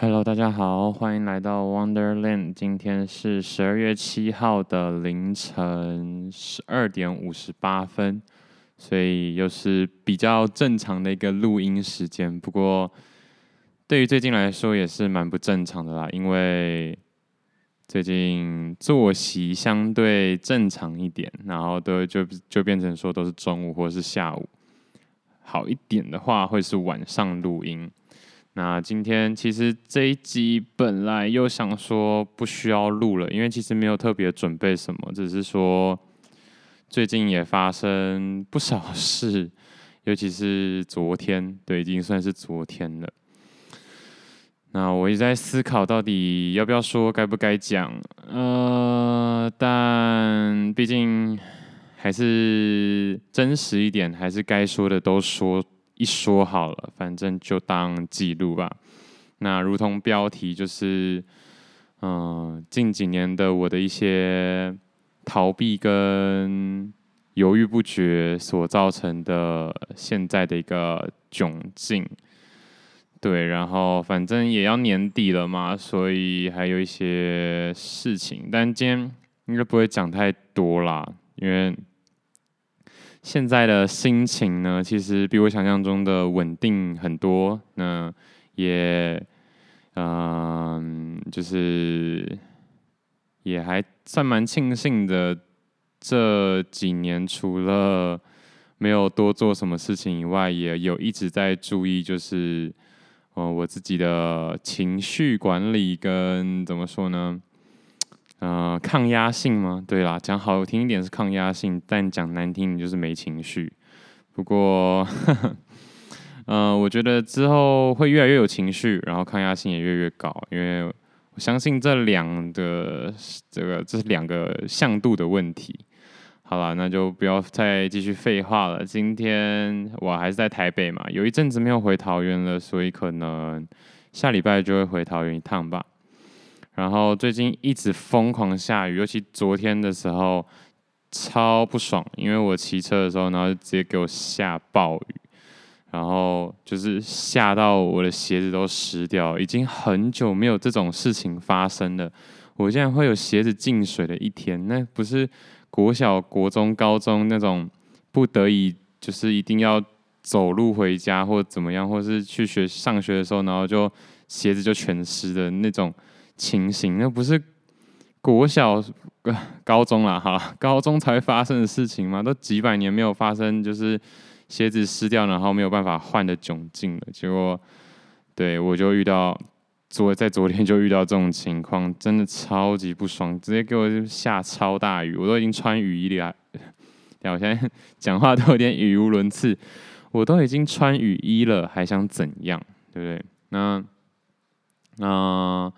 Hello，大家好，欢迎来到 Wonderland。今天是十二月七号的凌晨十二点五十八分，所以又是比较正常的一个录音时间。不过，对于最近来说也是蛮不正常的啦，因为最近作息相对正常一点，然后都就就变成说都是中午或是下午。好一点的话，会是晚上录音。那今天其实这一集本来又想说不需要录了，因为其实没有特别准备什么，只是说最近也发生不少事，尤其是昨天，对，已经算是昨天了。那我一直在思考，到底要不要说，该不该讲？呃，但毕竟还是真实一点，还是该说的都说。一说好了，反正就当记录吧。那如同标题，就是嗯、近几年的我的一些逃避跟犹豫不决所造成的现在的一个窘境。对，然后反正也要年底了嘛，所以还有一些事情，但今天应该不会讲太多啦，因为。现在的心情呢，其实比我想象中的稳定很多。那也，嗯、呃，就是也还算蛮庆幸的。这几年除了没有多做什么事情以外，也有一直在注意，就是，呃，我自己的情绪管理跟怎么说呢？呃，抗压性吗？对啦，讲好听一点是抗压性，但讲难听你就是没情绪。不过，呵呵呃，我觉得之后会越来越有情绪，然后抗压性也越来越高，因为我相信这两个这个这是两个向度的问题。好了，那就不要再继续废话了。今天我还是在台北嘛，有一阵子没有回桃园了，所以可能下礼拜就会回桃园一趟吧。然后最近一直疯狂下雨，尤其昨天的时候超不爽，因为我骑车的时候，然后就直接给我下暴雨，然后就是下到我的鞋子都湿掉，已经很久没有这种事情发生了。我竟然会有鞋子进水的一天，那不是国小、国中、高中那种不得已就是一定要走路回家或怎么样，或是去学上学的时候，然后就鞋子就全湿的那种。情形，那不是国小、高中啦，哈，高中才发生的事情吗？都几百年没有发生，就是鞋子湿掉，然后没有办法换的窘境了。结果，对我就遇到昨在昨天就遇到这种情况，真的超级不爽，直接给我下超大雨，我都已经穿雨衣了。对，我现在讲话都有点语无伦次，我都已经穿雨衣了，还想怎样？对不对？那那。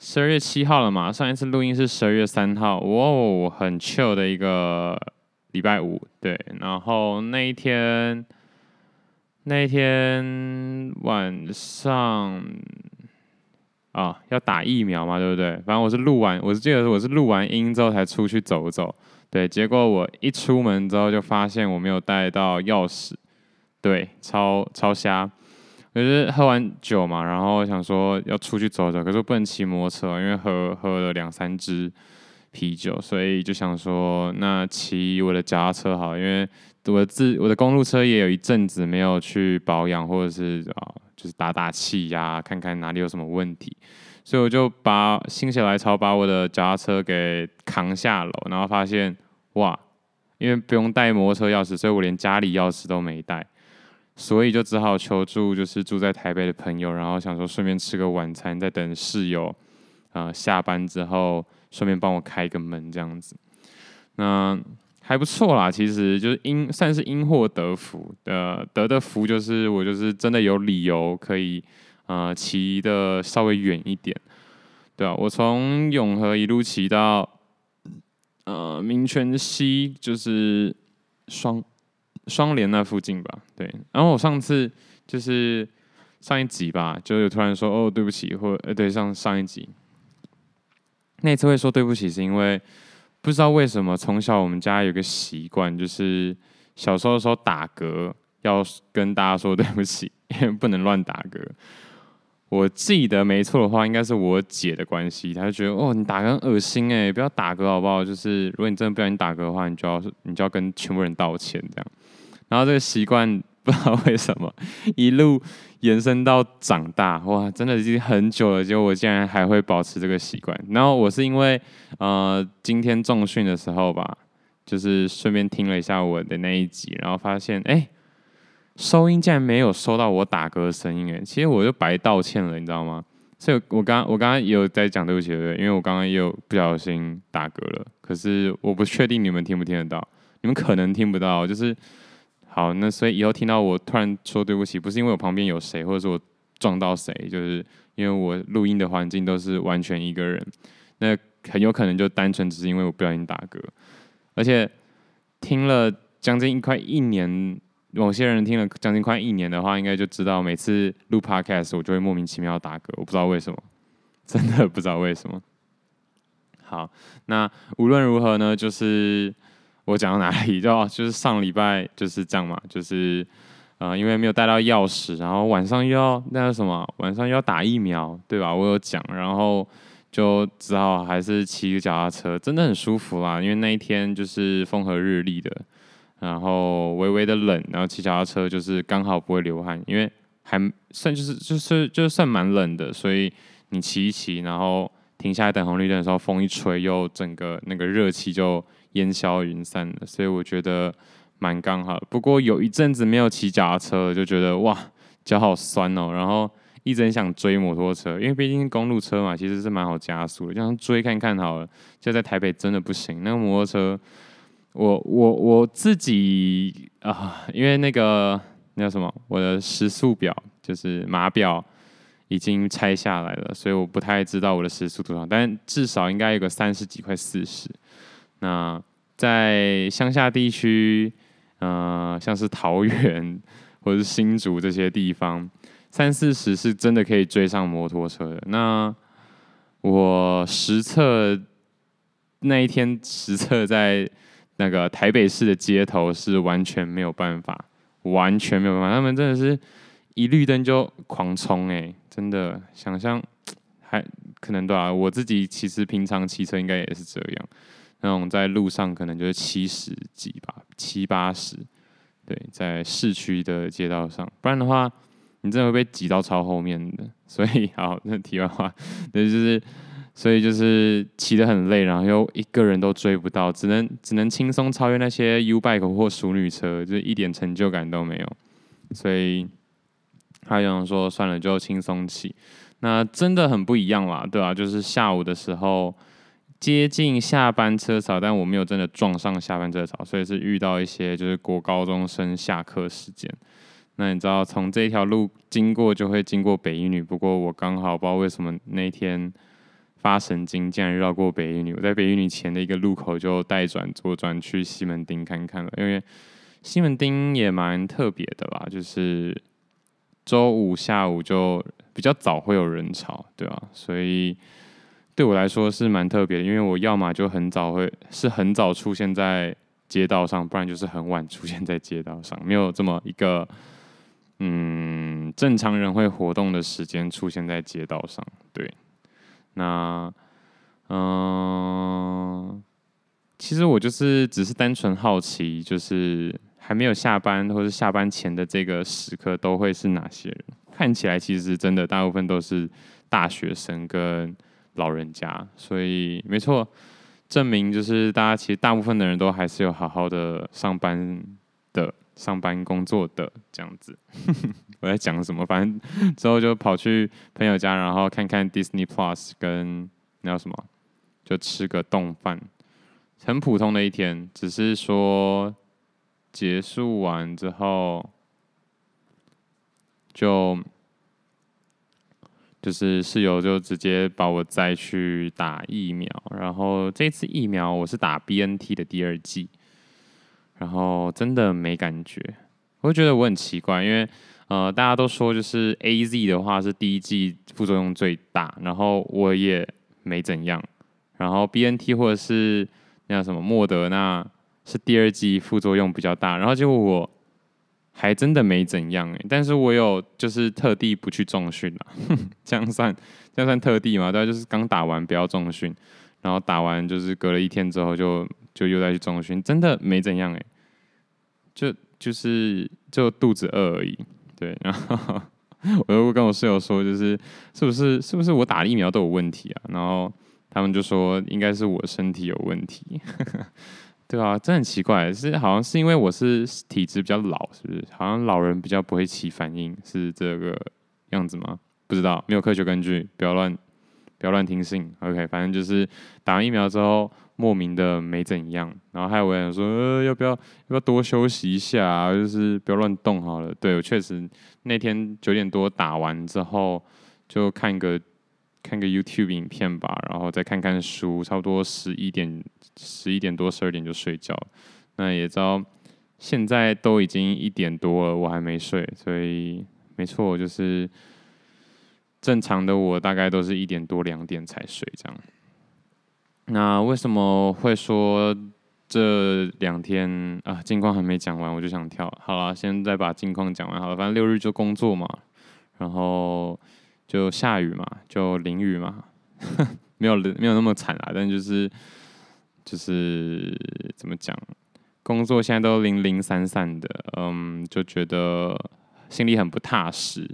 十二月七号了嘛？上一次录音是十二月三号，哇哦，很 chill 的一个礼拜五，对。然后那一天，那一天晚上啊，要打疫苗嘛，对不对？反正我是录完，我是记得我是录完音之后才出去走走，对。结果我一出门之后就发现我没有带到钥匙，对，超超瞎。就是喝完酒嘛，然后想说要出去走走，可是我不能骑摩托车，因为喝喝了两三支啤酒，所以就想说那骑我的脚踏车好，因为我的自我的公路车也有一阵子没有去保养，或者是啊，就是打打气呀，看看哪里有什么问题，所以我就把心血来潮把我的脚踏车给扛下楼，然后发现哇，因为不用带摩托车钥匙，所以我连家里钥匙都没带。所以就只好求助，就是住在台北的朋友，然后想说顺便吃个晚餐，再等室友啊、呃、下班之后，顺便帮我开个门这样子。那还不错啦，其实就是因算是因祸得福的，得的福就是我就是真的有理由可以啊骑的稍微远一点，对啊，我从永和一路骑到呃民权西，就是双。双联那附近吧，对。然后我上次就是上一集吧，就有突然说哦对不起，或呃对上上一集那次会说对不起，是因为不知道为什么从小我们家有个习惯，就是小时候的时候打嗝要跟大家说对不起，因 为不能乱打嗝。我记得没错的话，应该是我姐的关系，她就觉得哦，你打嗝很恶心哎，不要打嗝好不好？就是如果你真的不小心打嗝的话，你就要你就要跟全部人道歉这样。然后这个习惯不知道为什么一路延伸到长大，哇，真的已经很久了，结果我竟然还会保持这个习惯。然后我是因为呃今天重训的时候吧，就是顺便听了一下我的那一集，然后发现哎。收音竟然没有收到我打嗝的声音诶，其实我就白道歉了，你知道吗？所以我刚我刚刚有在讲对不起，对不对？因为我刚刚也有不小心打嗝了，可是我不确定你们听不听得到，你们可能听不到，就是好，那所以以后听到我突然说对不起，不是因为我旁边有谁，或者是我撞到谁，就是因为我录音的环境都是完全一个人，那很有可能就单纯只是因为我不小心打嗝，而且听了将近快一年。某些人听了将近快一年的话，应该就知道每次录 podcast 我就会莫名其妙打嗝，我不知道为什么，真的不知道为什么。好，那无论如何呢，就是我讲到哪里就就是上礼拜就是这样嘛，就是呃因为没有带到钥匙，然后晚上又要那个什么，晚上又要打疫苗，对吧？我有讲，然后就只好还是骑个脚踏车，真的很舒服啦，因为那一天就是风和日丽的。然后微微的冷，然后骑脚踏车就是刚好不会流汗，因为还算就是就是就算蛮冷的，所以你骑一骑，然后停下来等红绿灯的时候，风一吹，又整个那个热气就烟消云散了，所以我觉得蛮刚好。不过有一阵子没有骑脚踏车，就觉得哇脚好酸哦，然后一直很想追摩托车，因为毕竟公路车嘛，其实是蛮好加速的，就想追看看好了。就在台北真的不行，那个摩托车。我我我自己啊，因为那个那叫什么，我的时速表就是码表已经拆下来了，所以我不太知道我的时速多少，但至少应该有个三十几，块四十。那在乡下地区，呃，像是桃园或者是新竹这些地方，三四十是真的可以追上摩托车的。那我实测那一天实测在。那个台北市的街头是完全没有办法，完全没有办法。他们真的是一绿灯就狂冲哎，真的想象 还可能对啊。我自己其实平常骑车应该也是这样，那种在路上可能就是七十几吧，七八十。对，在市区的街道上，不然的话你真的会被挤到超后面的。所以 好，那题外话，那就是。所以就是骑得很累，然后又一个人都追不到，只能只能轻松超越那些 U bike 或淑女车，就是一点成就感都没有。所以他有人说算了，就轻松骑。那真的很不一样啦，对啊，就是下午的时候接近下班车潮，但我没有真的撞上下班车潮，所以是遇到一些就是国高中生下课时间。那你知道从这条路经过就会经过北一女，不过我刚好不知道为什么那天。发神经，竟然绕过北一女。我在北一女前的一个路口就带转左转去西门町看看了，因为西门町也蛮特别的吧，就是周五下午就比较早会有人潮，对吧？所以对我来说是蛮特别的，因为我要么就很早会是很早出现在街道上，不然就是很晚出现在街道上，没有这么一个嗯正常人会活动的时间出现在街道上，对。那，嗯、其实我就是只是单纯好奇，就是还没有下班或者下班前的这个时刻都会是哪些人？看起来其实真的大部分都是大学生跟老人家，所以没错，证明就是大家其实大部分的人都还是有好好的上班的。上班工作的这样子，我在讲什么？反正之后就跑去朋友家，然后看看 Disney Plus，跟那叫什么，就吃个冻饭，很普通的一天。只是说结束完之后，就就是室友就直接把我载去打疫苗，然后这次疫苗我是打 BNT 的第二剂。然后真的没感觉，我就觉得我很奇怪，因为呃大家都说就是 AZ 的话是第一剂副作用最大，然后我也没怎样，然后 BNT 或者是那叫什么莫德纳是第二剂副作用比较大，然后结果我还真的没怎样哎，但是我有就是特地不去重训了，这样算这样算特地吗？对，就是刚打完不要重训，然后打完就是隔了一天之后就就又再去重训，真的没怎样哎，就就是就肚子饿而已，对，然后我又跟我室友说，就是是不是是不是我打疫苗都有问题啊？然后他们就说应该是我身体有问题。对啊，这很奇怪，是好像是因为我是体质比较老，是不是？好像老人比较不会起反应，是这个样子吗？不知道，没有科学根据，不要乱不要乱听信。OK，反正就是打完疫苗之后莫名的没怎样，然后还有人说，呃，要不要要不要多休息一下啊？就是不要乱动好了。对，我确实那天九点多打完之后就看个。看个 YouTube 影片吧，然后再看看书，差不多十一点、十一点多、十二点就睡觉。那也知道现在都已经一点多了，我还没睡，所以没错，就是正常的我大概都是一点多、两点才睡这样。那为什么会说这两天啊，近况还没讲完，我就想跳？好了，现在把近况讲完好了，反正六日就工作嘛，然后。就下雨嘛，就淋雨嘛，没有没有那么惨啦，但就是就是怎么讲，工作现在都零零散散的，嗯，就觉得心里很不踏实，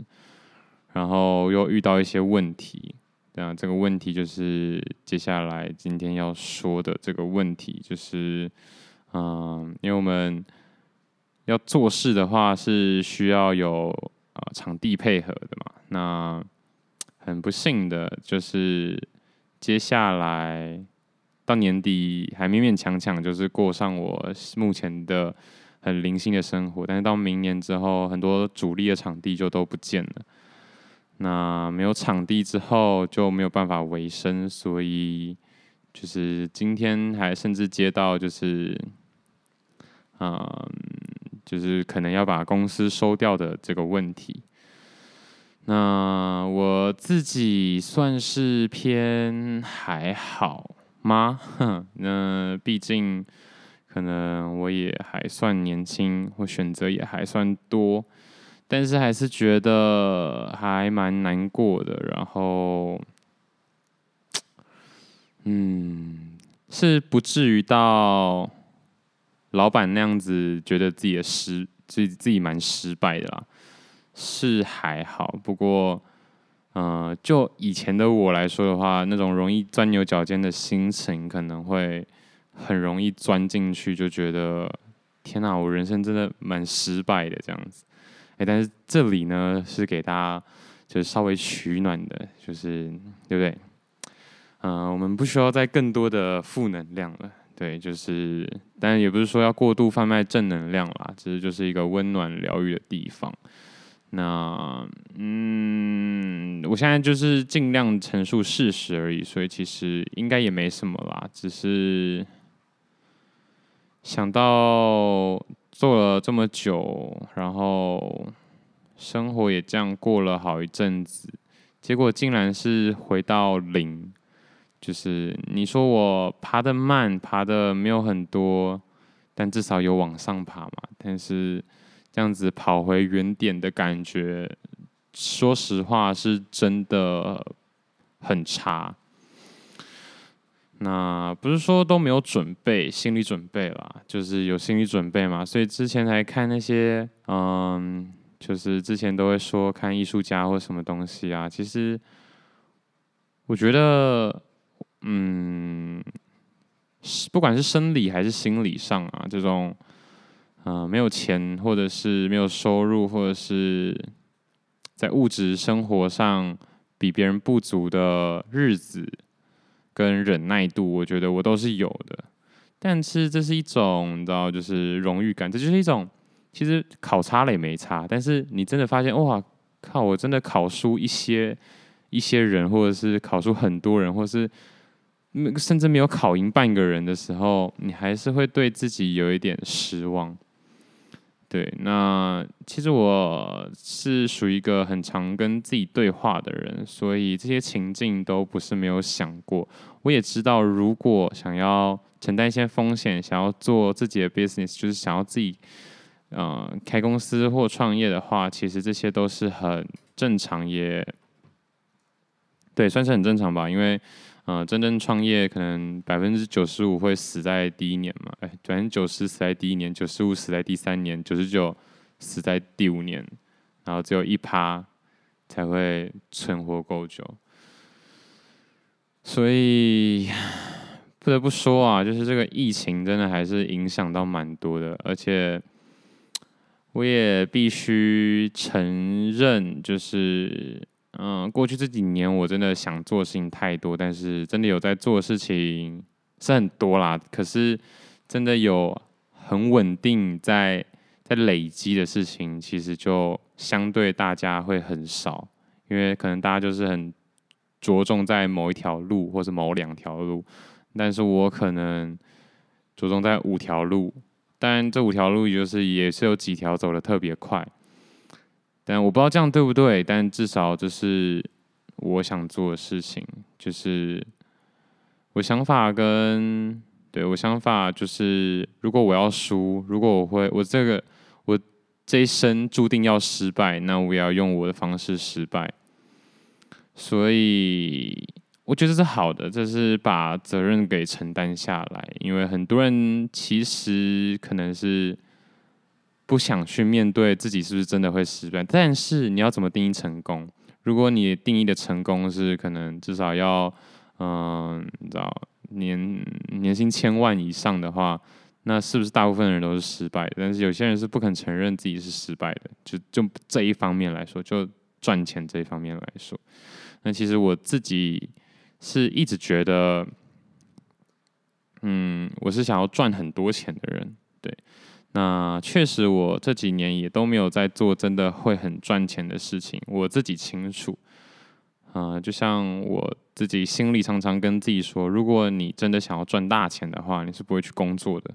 然后又遇到一些问题，啊这个问题就是接下来今天要说的这个问题，就是嗯，因为我们要做事的话是需要有啊场地配合的嘛，那。很不幸的就是，接下来到年底还勉勉强强就是过上我目前的很零星的生活，但是到明年之后，很多主力的场地就都不见了。那没有场地之后就没有办法维生，所以就是今天还甚至接到就是，嗯，就是可能要把公司收掉的这个问题。那我自己算是偏还好吗？哼，那毕竟可能我也还算年轻，我选择也还算多，但是还是觉得还蛮难过的。然后，嗯，是不至于到老板那样子，觉得自己的失自己自己蛮失败的啦。是还好，不过，嗯、呃，就以前的我来说的话，那种容易钻牛角尖的心情，可能会很容易钻进去，就觉得天哪，我人生真的蛮失败的这样子。哎，但是这里呢，是给大家就是稍微取暖的，就是对不对？嗯、我们不需要再更多的负能量了，对，就是，但也不是说要过度贩卖正能量啦，其实就是一个温暖疗愈的地方。那嗯，我现在就是尽量陈述事实而已，所以其实应该也没什么啦。只是想到做了这么久，然后生活也这样过了好一阵子，结果竟然是回到零。就是你说我爬得慢，爬得没有很多，但至少有往上爬嘛。但是。这样子跑回原点的感觉，说实话是真的很差。那不是说都没有准备，心理准备啦，就是有心理准备嘛。所以之前才看那些，嗯，就是之前都会说看艺术家或什么东西啊。其实我觉得，嗯，不管是生理还是心理上啊，这种。嗯、没有钱，或者是没有收入，或者是在物质生活上比别人不足的日子跟忍耐度，我觉得我都是有的。但是这是一种，你知道，就是荣誉感，这就是一种，其实考差了也没差。但是你真的发现，哇靠，我真的考输一些一些人，或者是考输很多人，或者是。甚至没有考赢半个人的时候，你还是会对自己有一点失望。对，那其实我是属于一个很常跟自己对话的人，所以这些情境都不是没有想过。我也知道，如果想要承担一些风险，想要做自己的 business，就是想要自己呃开公司或创业的话，其实这些都是很正常也，对，算是很正常吧。因为呃真正创业，可能百分之九十五会死在第一年嘛，哎，百分之九十死在第一年，九十五死在第三年，九十九死在第五年，然后只有一趴才会存活够久。所以不得不说啊，就是这个疫情真的还是影响到蛮多的，而且我也必须承认，就是嗯，过去这几年我真的想做事情太多，但是真的有在做事情是很多啦。可是真的有很稳定在在累积的事情，其实就相对大家会很少，因为可能大家就是很。着重在某一条路，或是某两条路，但是我可能着重在五条路，但这五条路就是也是有几条走的特别快，但我不知道这样对不对，但至少这是我想做的事情，就是我想法跟对我想法就是，如果我要输，如果我会我这个我这一生注定要失败，那我也要用我的方式失败。所以我觉得是好的，这是把责任给承担下来。因为很多人其实可能是不想去面对自己是不是真的会失败。但是你要怎么定义成功？如果你定义的成功是可能至少要嗯，你知道年年薪千万以上的话，那是不是大部分人都是失败？但是有些人是不肯承认自己是失败的。就就这一方面来说，就赚钱这一方面来说。那其实我自己是一直觉得，嗯，我是想要赚很多钱的人，对。那确实，我这几年也都没有在做真的会很赚钱的事情，我自己清楚。啊、就像我自己心里常常跟自己说，如果你真的想要赚大钱的话，你是不会去工作的，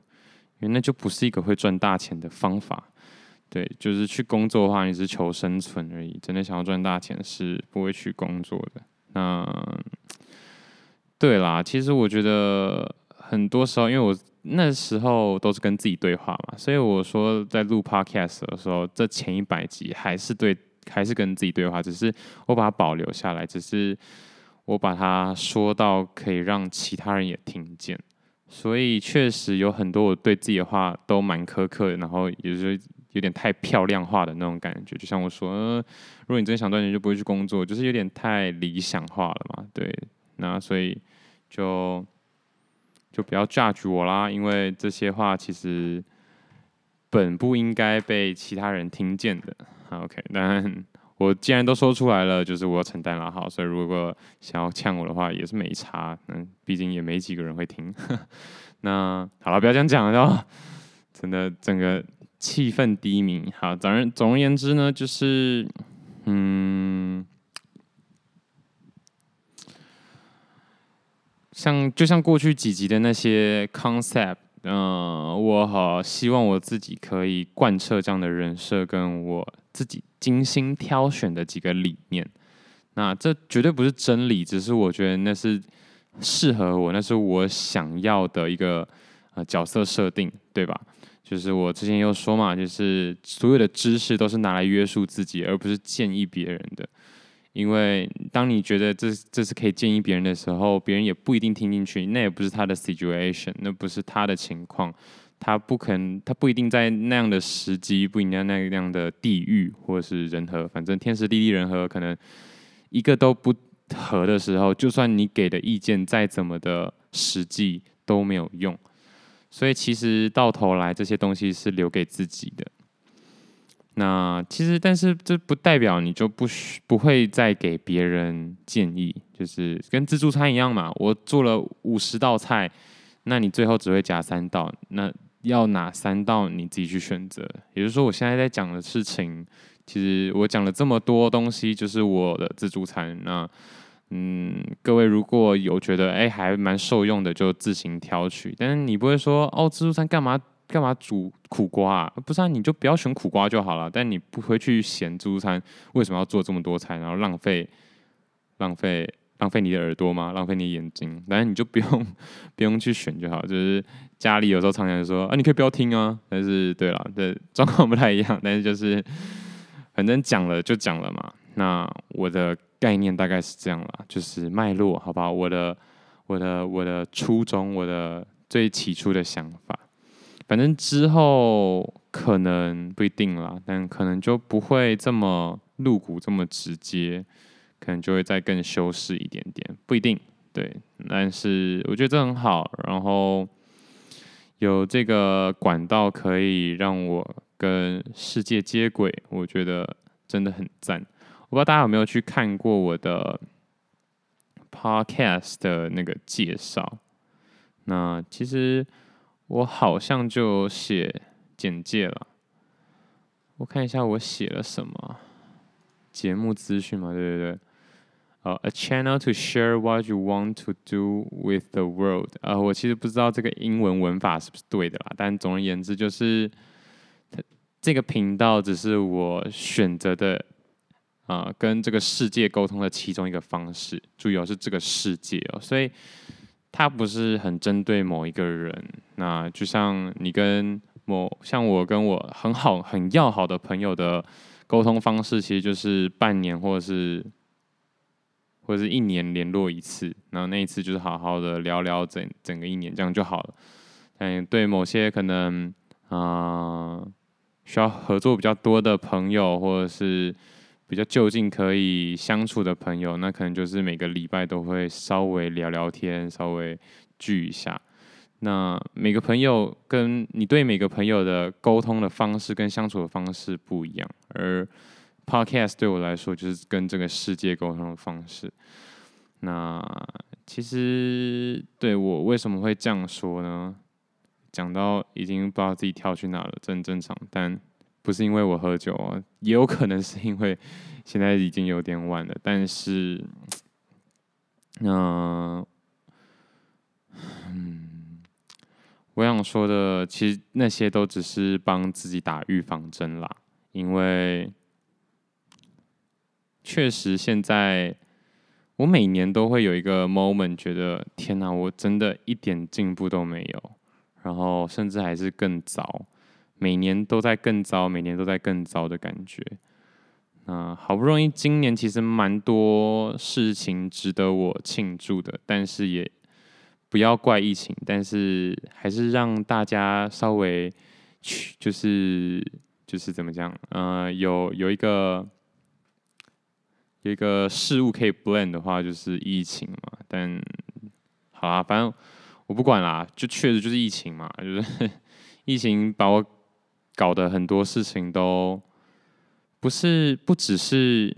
因为那就不是一个会赚大钱的方法。对，就是去工作的话，你是求生存而已。真的想要赚大钱，是不会去工作的。那对啦，其实我觉得很多时候，因为我那时候都是跟自己对话嘛，所以我说在录 podcast 的时候，这前一百集还是对，还是跟自己对话，只是我把它保留下来，只是我把它说到可以让其他人也听见。所以确实有很多我对自己的话都蛮苛刻的，然后也就是。有点太漂亮化的那种感觉，就像我说，呃，如果你真的想赚钱，就不会去工作，就是有点太理想化了嘛。对，那所以就就不要 judge 我啦，因为这些话其实本不应该被其他人听见的。OK，但我既然都说出来了，就是我要承担了。好，所以如果想要呛我的话，也是没差。嗯，毕竟也没几个人会听。那好了，不要这样讲了，真的整个。气氛低迷，好，总而总而言之呢，就是，嗯，像就像过去几集的那些 concept，嗯、我好希望我自己可以贯彻这样的人设，跟我自己精心挑选的几个理念。那这绝对不是真理，只是我觉得那是适合我，那是我想要的一个呃角色设定，对吧？就是我之前有说嘛，就是所有的知识都是拿来约束自己，而不是建议别人的。因为当你觉得这这是可以建议别人的时候，别人也不一定听进去。那也不是他的 situation，那不是他的情况，他不可能，他不一定在那样的时机，不一定在那样的地域或者是人和，反正天时地利人和，可能一个都不合的时候，就算你给的意见再怎么的实际都没有用。所以其实到头来这些东西是留给自己的。那其实，但是这不代表你就不需不会再给别人建议，就是跟自助餐一样嘛。我做了五十道菜，那你最后只会夹三道，那要哪三道你自己去选择。也就是说，我现在在讲的事情，其实我讲了这么多东西，就是我的自助餐。那嗯，各位如果有觉得哎、还蛮受用的，就自行挑取。但是你不会说哦，自助餐干嘛干嘛煮苦瓜啊？不是啊，你就不要选苦瓜就好了。但你不会去嫌自助餐为什么要做这么多菜，然后浪费浪费浪费你的耳朵吗？浪费你的眼睛？反正你就不用 不用去选就好。就是家里有时候常常说啊，你可以不要听啊。但是对了，对状况不太一样。但是就是反正讲了就讲了嘛。那我的概念大概是这样啦，就是脉络，好不好？我的我的我的初衷，我的最起初的想法。反正之后可能不一定啦，但可能就不会这么露骨，这么直接。可能就会再更修饰一点点，不一定对，但是我觉得这很好。然后有这个管道可以让我跟世界接轨，我觉得真的很赞。我不知道大家有没有去看过我的 podcast 的那个介绍？那其实我好像就写简介了，我看一下我写了什么节目资讯嘛，对对对。呃、，a channel to share what you want to do with the world。呃，我其实不知道这个英文文法是不是对的啦，但总而言之，就是这个频道只是我选择的，啊、跟这个世界沟通的其中一个方式。注意哦，是这个世界哦，所以它不是很针对某一个人。那就像你跟某，像我跟我很好、很要好的朋友的沟通方式，其实就是半年或者是。或者是一年联络一次，然后那一次就是好好的聊聊整整个一年，这样就好了。嗯，对某些可能啊、需要合作比较多的朋友，或者是比较就近可以相处的朋友，那可能就是每个礼拜都会稍微聊聊天，稍微聚一下。那每个朋友跟你对每个朋友的沟通的方式跟相处的方式不一样，而 Podcast 对我来说就是跟这个世界沟通的方式。那其实对我为什么会这样说呢？讲到已经不知道自己跳去哪了，这很正常。但不是因为我喝酒哦，也有可能是因为现在已经有点晚了。但是，那、呃、嗯，我想说的，其实那些都只是帮自己打预防针啦，因为。确实，现在我每年都会有一个 moment，觉得天哪，我真的一点进步都没有，然后甚至还是更糟，每年都在更糟，每年都在更糟的感觉。那好不容易今年其实蛮多事情值得我庆祝的，但是也不要怪疫情，但是还是让大家稍微去，就是就是怎么讲，呃，有有一个。有一个事物可以 blend 的话，就是疫情嘛。但好啦，反正我不管啦，就确实就是疫情嘛，就是 疫情把我搞得很多事情都不是，不只是，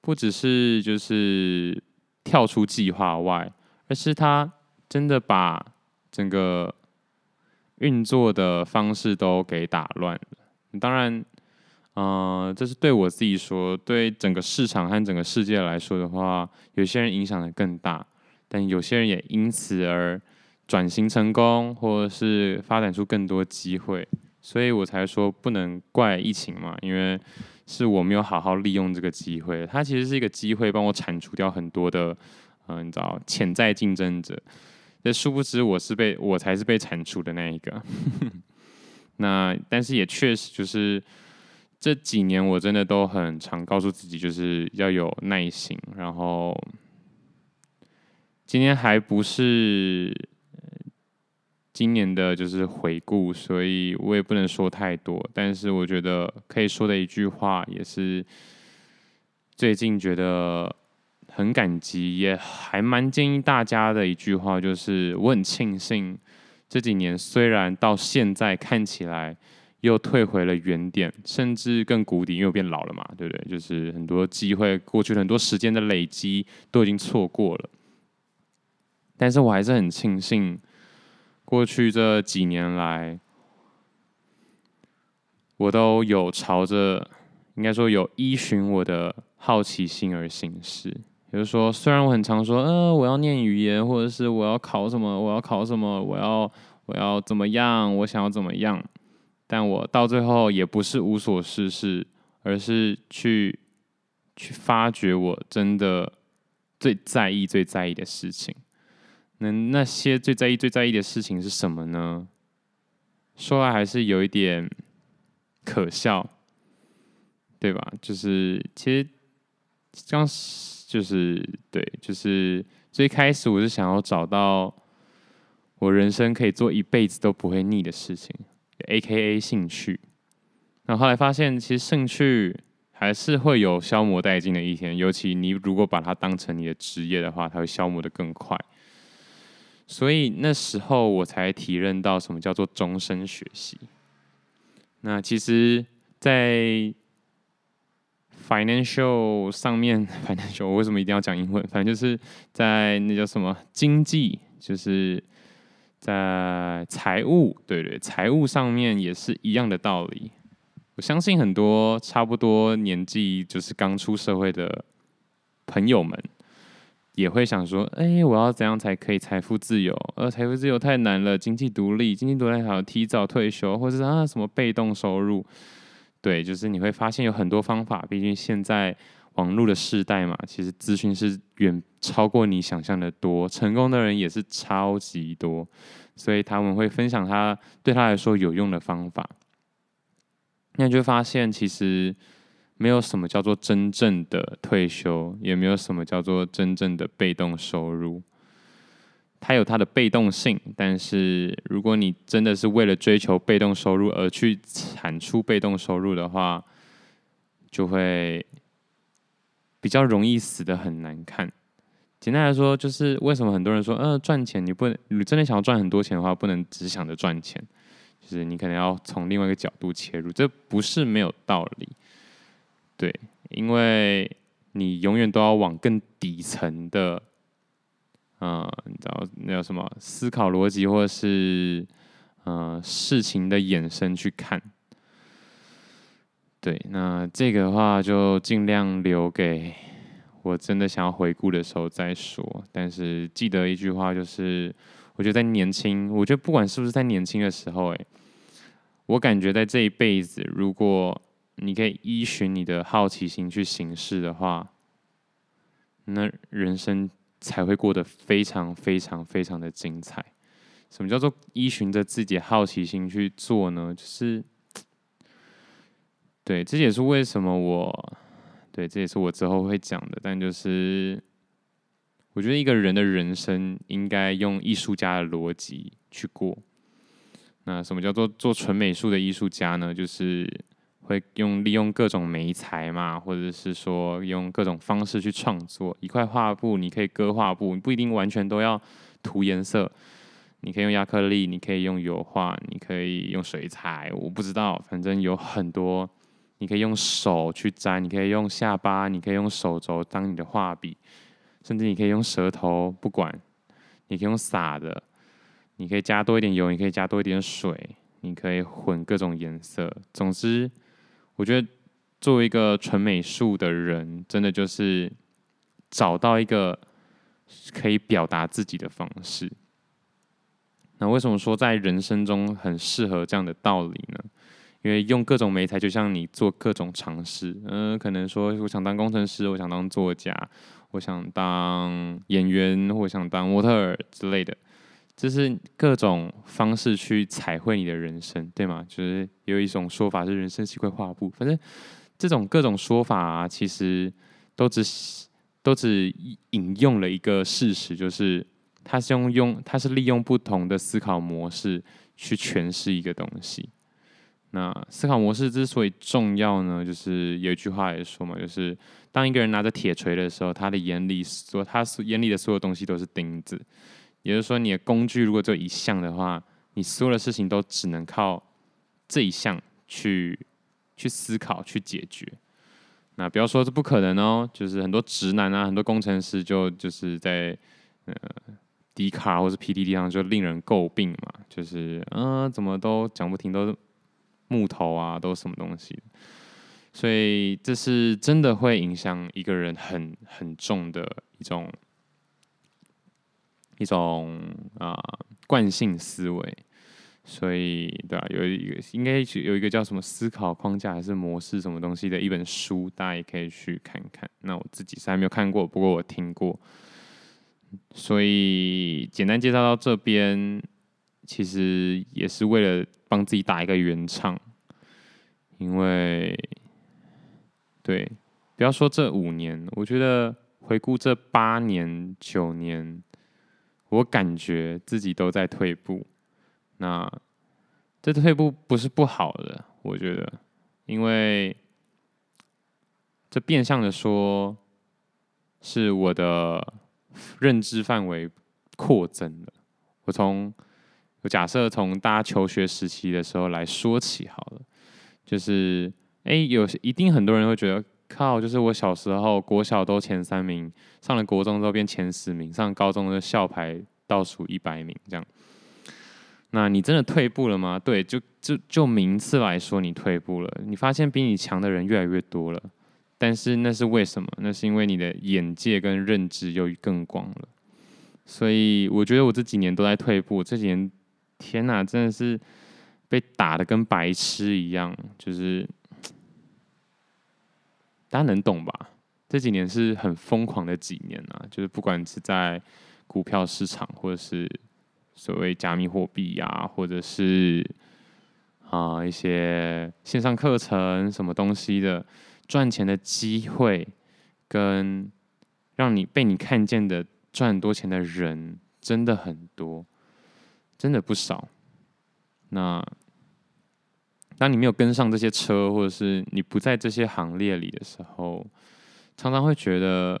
不只是就是跳出计划外，而是他真的把整个运作的方式都给打乱了。当然。嗯、这是对我自己说，对整个市场和整个世界来说的话，有些人影响的更大，但有些人也因此而转型成功，或者是发展出更多机会，所以我才说不能怪疫情嘛，因为是我没有好好利用这个机会，它其实是一个机会，帮我铲除掉很多的，嗯、你知道潜在竞争者，但殊不知我是被我才是被铲除的那一个，那但是也确实就是。这几年我真的都很常告诉自己，就是要有耐心。然后今天还不是今年的就是回顾，所以我也不能说太多。但是我觉得可以说的一句话，也是最近觉得很感激，也还蛮建议大家的一句话，就是我很庆幸这几年虽然到现在看起来。又退回了原点，甚至更谷底，因为我变老了嘛，对不对？就是很多机会，过去很多时间的累积都已经错过了。但是我还是很庆幸，过去这几年来，我都有朝着，应该说有依循我的好奇心而行事。比如说，虽然我很常说，呃，我要念语言，或者是我要考什么，我要考什么，我要我要怎么样，我想要怎么样。但我到最后也不是无所事事，而是去去发掘我真的最在意、最在意的事情。那那些最在意、最在意的事情是什么呢？说来还是有一点可笑，对吧？就是其实刚就是对，就是最开始我是想要找到我人生可以做一辈子都不会腻的事情，AKA 兴趣。然后后来发现，其实兴趣还是会有消磨殆尽的一天，尤其你如果把它当成你的职业的话，它会消磨的更快。所以那时候我才体认到什么叫做终身学习。那其实，在 financial 上面，financial 我为什么一定要讲英文？反正就是在那叫什么经济，就是在财务，对对，财务上面也是一样的道理。我相信很多差不多年纪，就是刚出社会的朋友们。也会想说，哎、我要怎样才可以财富自由？呃，财富自由太难了，经济独立，经济独立还要提早退休，或者是啊什么被动收入？对，就是你会发现有很多方法。毕竟现在网络的时代嘛，其实资讯是远超过你想象的多，成功的人也是超级多，所以他们会分享他对他来说有用的方法。那就发现其实。没有什么叫做真正的退休，也没有什么叫做真正的被动收入。它有它的被动性，但是如果你真的是为了追求被动收入而去产出被动收入的话，就会比较容易死的很难看。简单来说，就是为什么很多人说，呃，赚钱你不能，你真的想要赚很多钱的话，不能只想着赚钱，就是你可能要从另外一个角度切入，这不是没有道理。对，因为你永远都要往更底层的，嗯、你知道那叫什么思考逻辑，或者是嗯、事情的衍生去看。对，那这个的话就尽量留给我真的想要回顾的时候再说。但是记得一句话，就是我觉得在年轻，我觉得不管是不是在年轻的时候，哎，我感觉在这一辈子，如果你可以依循你的好奇心去行事的话，那人生才会过得非常非常非常的精彩。什么叫做依循着自己好奇心去做呢？就是，对，这也是为什么我，对，这也是我之后会讲的。但就是，我觉得一个人的人生应该用艺术家的逻辑去过。那什么叫做做纯美术的艺术家呢？就是。会用利用各种媒材嘛，或者是说用各种方式去创作一块画布。你可以割画布，你不一定完全都要涂颜色。你可以用亚克力，你可以用油画，你可以用水彩。我不知道，反正有很多。你可以用手去沾，你可以用下巴，你可以用手肘当你的画笔，甚至你可以用舌头，不管。你可以用撒的，你可以加多一点油，你可以加多一点水，你可以混各种颜色。总之。我觉得作为一个纯美术的人，真的就是找到一个可以表达自己的方式。那为什么说在人生中很适合这样的道理呢？因为用各种媒材，就像你做各种尝试。嗯、可能说我想当工程师，我想当作家，我想当演员，或想当模特儿之类的。就是各种方式去彩绘你的人生，对吗？就是有一种说法是人生是块画布，反正这种各种说法啊，其实都只都只引用了一个事实，就是它是用用它是利用不同的思考模式去诠释一个东西。那思考模式之所以重要呢，就是有一句话也说嘛，就是当一个人拿着铁锤的时候，他的眼里所他眼里的所有东西都是钉子。也就是说，你的工具如果只有一项的话，你所有的事情都只能靠这一项去去思考、去解决。那不要说这不可能哦，就是很多直男啊，很多工程师就就是在呃 D 卡或是 PTT 上就令人诟病嘛，就是嗯、怎么都讲不听，都是木头啊，都是什么东西。所以这是真的会影响一个人很很重的一种。一种啊惯性思维，所以对啊，有一个应该有一个叫什么思考框架还是模式什么东西的一本书，大家也可以去看看。那我自己是还没有看过，不过我听过。所以简单介绍到这边，其实也是为了帮自己打一个圆场，因为对，不要说这五年，我觉得回顾这八年九年，我感觉自己都在退步。那这退步不是不好的，我觉得，因为这变相的说，是我的。认知范围扩增了。我从我假设从大家求学时期的时候来说起好了，就是哎，有一定很多人会觉得靠，就是我小时候国小都前三名，上了国中之后变前十名，上高中的校排倒数一百名这样。那你真的退步了吗？对，就就就名次来说，你退步了。你发现比你强的人越来越多了。但是那是为什么？那是因为你的眼界跟认知又更广了。所以我觉得我这几年都在退步。这几年，天哪，真的是被打的跟白痴一样。就是大家能懂吧？这几年是很疯狂的几年啊！就是不管是在股票市场，或者是所谓加密货币呀，或者是啊一些线上课程什么东西的。赚钱的机会，跟让你被你看见的赚很多钱的人，真的很多，真的不少。那当你没有跟上这些车，或者是你不在这些行列里的时候，常常会觉得，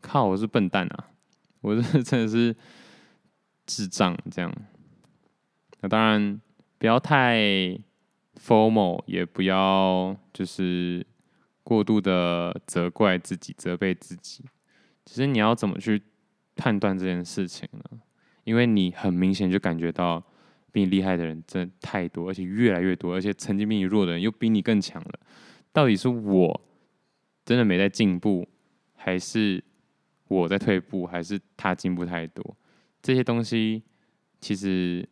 靠，我是笨蛋啊！我是真的是智障这样。那当然，不要太。FOMO 也不要就是过度的责怪自己、责备自己。其实你要怎么去判断这件事情呢？因为你很明显就感觉到比你厉害的人真的太多，而且越来越多，而且曾经比你弱的人又比你更强了。到底是我真的没在进步，还是我在退步，还是他进步太多？这些东西其实。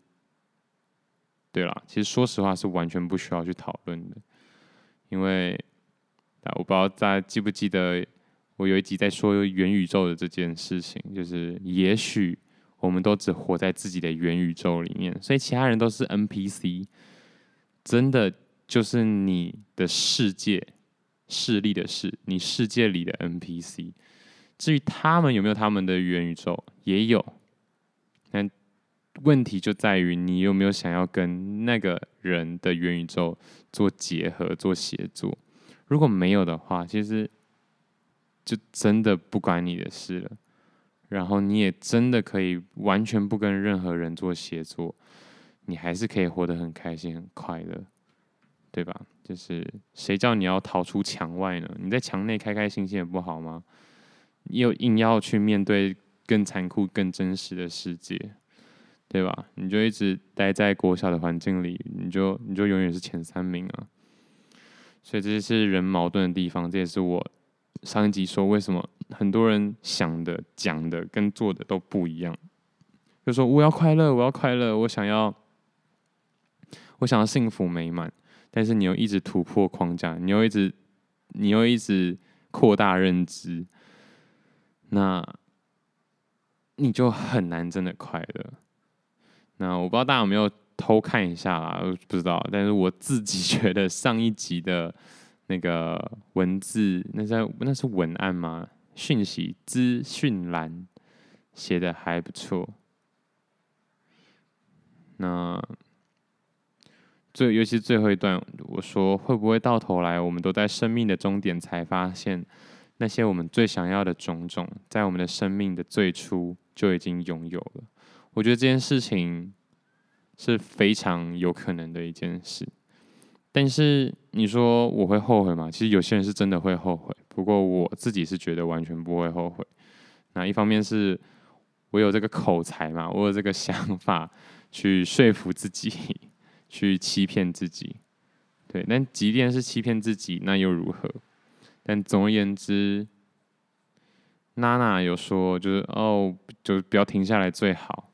对啦，其实说实话是完全不需要去讨论的，因为，我不知道大家记不记得我有一集在说元宇宙的这件事情，就是也许我们都只活在自己的元宇宙里面，所以其他人都是 NPC，真的就是你的世界势力的事，你世界里的 NPC。至于他们有没有他们的元宇宙，也有，但。问题就在于你有没有想要跟那个人的元宇宙做结合、做协作。如果没有的话，其实就真的不关你的事了。然后你也真的可以完全不跟任何人做协作，你还是可以活得很开心、很快乐，对吧？就是谁叫你要逃出墙外呢？你在墙内开开心心也不好吗？又硬要去面对更残酷、更真实的世界。对吧？你就一直待在国小的环境里，你就你就永远是前三名啊。所以这是人矛盾的地方，这也是我上一集说为什么很多人想的、讲的跟做的都不一样。就说我要快乐，我要快乐，我想要，我想要幸福美满，但是你又一直突破框架，你又一直，你又一直扩大认知，那你就很难真的快乐。那我不知道大家有没有偷看一下啦，不知道。但是我自己觉得上一集的那个文字，那是那是文案吗？讯息资讯栏写的还不错。那最尤其最后一段，我说会不会到头来，我们都在生命的终点才发现，那些我们最想要的种种，在我们的生命的最初就已经拥有了。我觉得这件事情是非常有可能的一件事，但是你说我会后悔吗？其实有些人是真的会后悔，不过我自己是觉得完全不会后悔。那一方面是我有这个口才嘛，我有这个想法去说服自己，去欺骗自己。对，但即便是欺骗自己，那又如何？但总而言之，娜娜有说，就是哦，就不要停下来最好。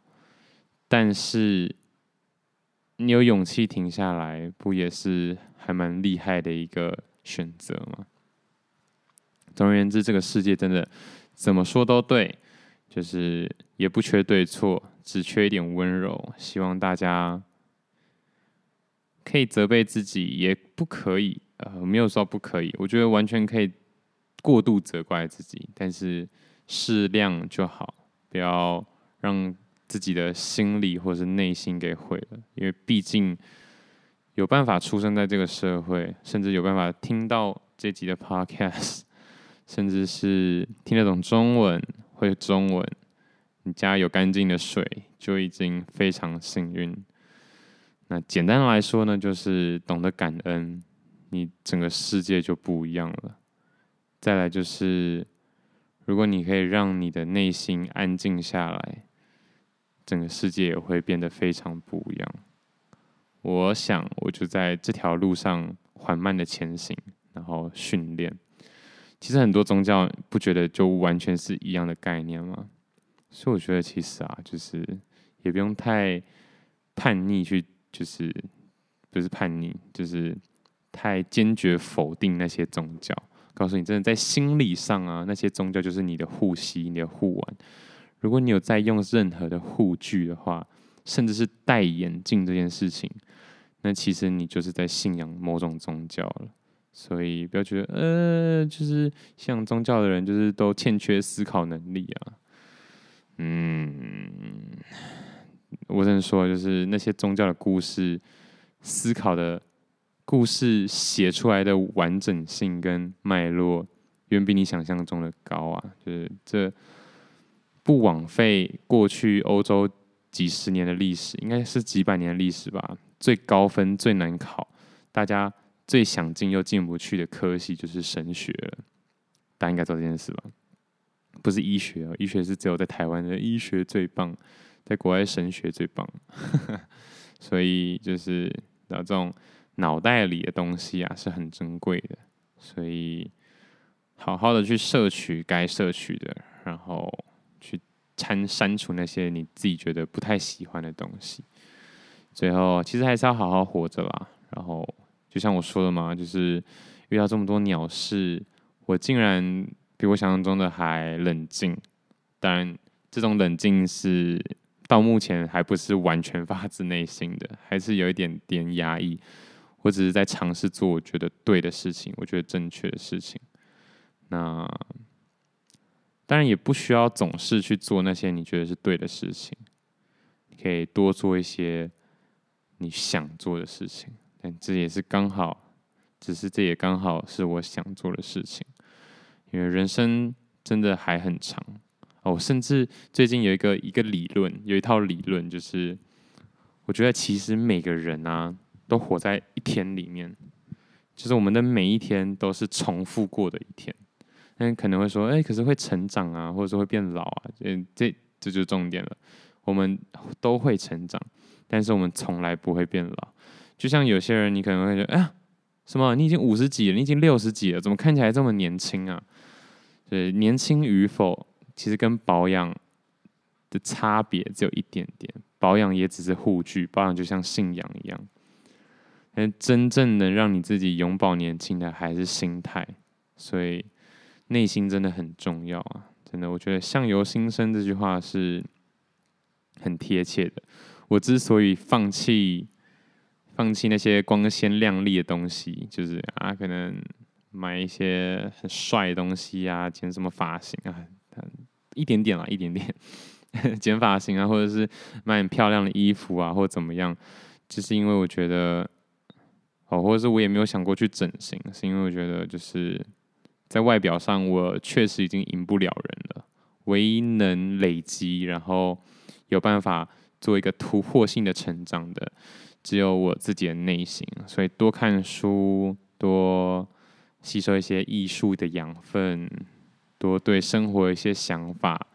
但是你有勇气停下来，不也是还蛮厉害的一个选择吗？总而言之，这个世界真的怎么说都对，就是也不缺对错，只缺一点温柔。希望大家可以责备自己，也不可以，呃，没有说不可以，我觉得完全可以过度责怪自己，但是适量就好，不要让。自己的心理或是内心给毁了，因为毕竟有办法出生在这个社会，甚至有办法听到这集的 podcast，甚至是听得懂中文、会中文，你家有干净的水，就已经非常幸运。那简单来说呢，就是懂得感恩，你整个世界就不一样了。再来就是，如果你可以让你的内心安静下来。整个世界也会变得非常不一样。我想，我就在这条路上缓慢的前行，然后训练。其实很多宗教不觉得就完全是一样的概念吗？所以我觉得其实啊，就是也不用太叛逆去，就是不是叛逆，就是太坚决否定那些宗教。告诉你，真的在心理上啊，那些宗教就是你的护膝，你的护腕。如果你有在用任何的护具的话，甚至是戴眼镜这件事情，那其实你就是在信仰某种宗教了。所以不要觉得，呃，就是像宗教的人就是都欠缺思考能力啊。嗯，我只能说，就是那些宗教的故事，思考的故事写出来的完整性跟脉络，远比你想象中的高啊。就是这。不枉费过去欧洲几十年的历史，应该是几百年的历史吧。最高分最难考，大家最想进又进不去的科系就是神学了。大家应该知道这件事吧？不是医学哦，医学是只有在台湾的医学最棒，在国外神学最棒。所以就是，那这种脑袋里的东西啊是很珍贵的，所以好好的去摄取该摄取的，然后。删删除那些你自己觉得不太喜欢的东西，最后其实还是要好好活着啦。然后就像我说的嘛，就是遇到这么多鸟事，我竟然比我想象中的还冷静。当然，这种冷静是到目前还不是完全发自内心的，还是有一点点压抑。我只是在尝试做我觉得对的事情，我觉得正确的事情。那。当然也不需要总是去做那些你觉得是对的事情，你可以多做一些你想做的事情。但这也是刚好，只是这也刚好是我想做的事情。因为人生真的还很长哦。甚至最近有一个一个理论，有一套理论，就是我觉得其实每个人啊都活在一天里面，就是我们的每一天都是重复过的一天。但可能会说，哎、可是会成长啊，或者说会变老啊，嗯，这这就是重点了。我们都会成长，但是我们从来不会变老。就像有些人，你可能会觉得，哎呀，什么？你已经五十几了，你已经六十几了，怎么看起来这么年轻啊？对，年轻与否，其实跟保养的差别只有一点点。保养也只是护具，保养就像信仰一样。但真正能让你自己永葆年轻的，还是心态。所以。内心真的很重要啊！真的，我觉得“相由心生”这句话是很贴切的。我之所以放弃放弃那些光鲜亮丽的东西，就是啊，可能买一些很帅的东西啊，剪什么发型啊，一点点啦，一点点 剪发型啊，或者是买很漂亮的衣服啊，或者怎么样，就是因为我觉得，哦，或者是我也没有想过去整形，是因为我觉得就是。在外表上，我确实已经赢不了人了。唯一能累积，然后有办法做一个突破性的成长的，只有我自己的内心。所以多看书，多吸收一些艺术的养分，多对生活一些想法，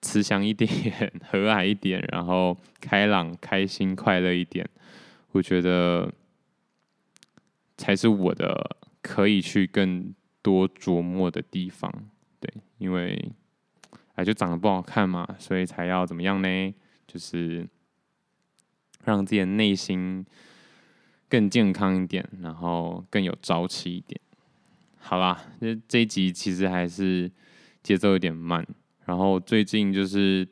慈祥一点，和蔼一点，然后开朗、开心、快乐一点。我觉得才是我的。可以去更多琢磨的地方，对，因为哎，就长得不好看嘛，所以才要怎么样呢？就是让自己的内心更健康一点，然后更有朝气一点。好啦，这这一集其实还是节奏有点慢。然后最近就是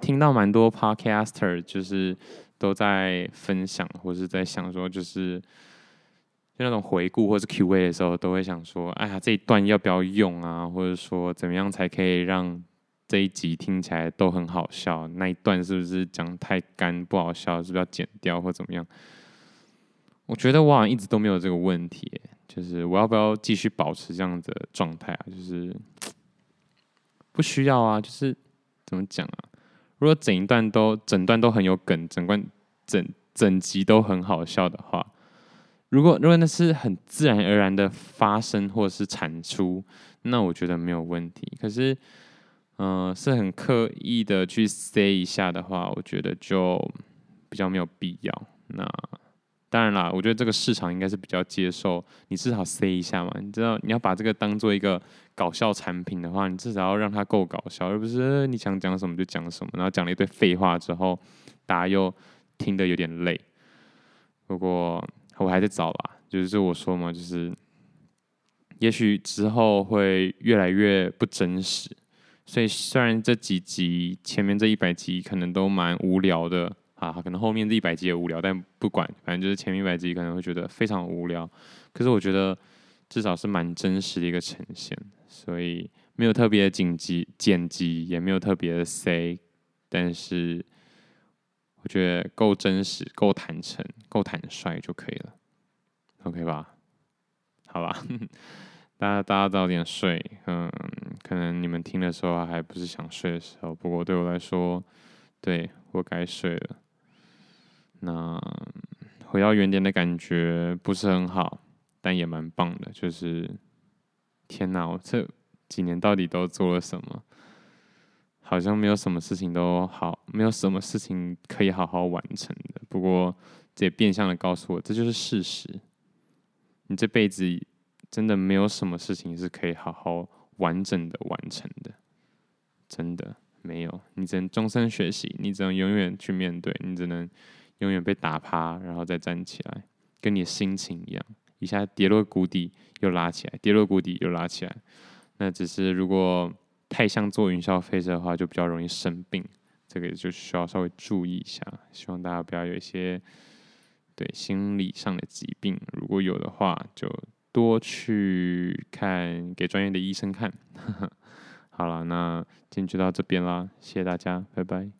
听到蛮多 podcaster，就是都在分享或是在想说，就是就那种回顾或是 Q&A 的时候，都会想说，哎呀，这一段要不要用啊？或者说怎么样才可以让这一集听起来都很好笑？那一段是不是讲太干不好笑？是不是要剪掉或怎么样？我觉得我好像一直都没有这个问题，就是我要不要继续保持这样的状态啊？就是。不需要啊，就是怎么讲啊？如果整一段都整段都很有梗，整段整整集都很好笑的话，如果如果那是很自然而然的发生或者是产出，那我觉得没有问题。可是，嗯、是很刻意的去塞一下的话，我觉得就比较没有必要。那。当然啦，我觉得这个市场应该是比较接受你至少 say 一下嘛。你知道你要把这个当做一个搞笑产品的话，你至少要让它够搞笑，而不是你想讲什么就讲什么，然后讲了一堆废话之后，大家又听得有点累。不过我还在找啦，就是我说嘛，就是也许之后会越来越不真实。所以虽然这几集前面这一百集可能都蛮无聊的。啊，可能后面这一百集也无聊，但不管，反正就是前面一百集可能会觉得非常无聊。可是我觉得至少是蛮真实的一个呈现，所以没有特别紧急剪辑，也没有特别的 say，但是我觉得够真实、够坦诚、够坦率就可以了，OK 吧？好吧，大家大家早点睡，嗯，可能你们听的时候还不是想睡的时候，不过对我来说，对，我该睡了。那回到原点的感觉不是很好，但也蛮棒的。就是天哪，我这几年到底都做了什么？好像没有什么事情都好，没有什么事情可以好好完成的。不过这也变相的告诉我，这就是事实。你这辈子真的没有什么事情是可以好好完整的完成的，真的没有。你只能终身学习，你只能永远去面对，你只能。永远被打趴，然后再站起来，跟你的心情一样，一下跌落谷底又拉起来，跌落谷底又拉起来。那只是如果太像做云霄飞车的话，就比较容易生病，这个就需要稍微注意一下。希望大家不要有一些对心理上的疾病，如果有的话，就多去看给专业的医生看。好了，那今天就到这边啦，谢谢大家，拜拜。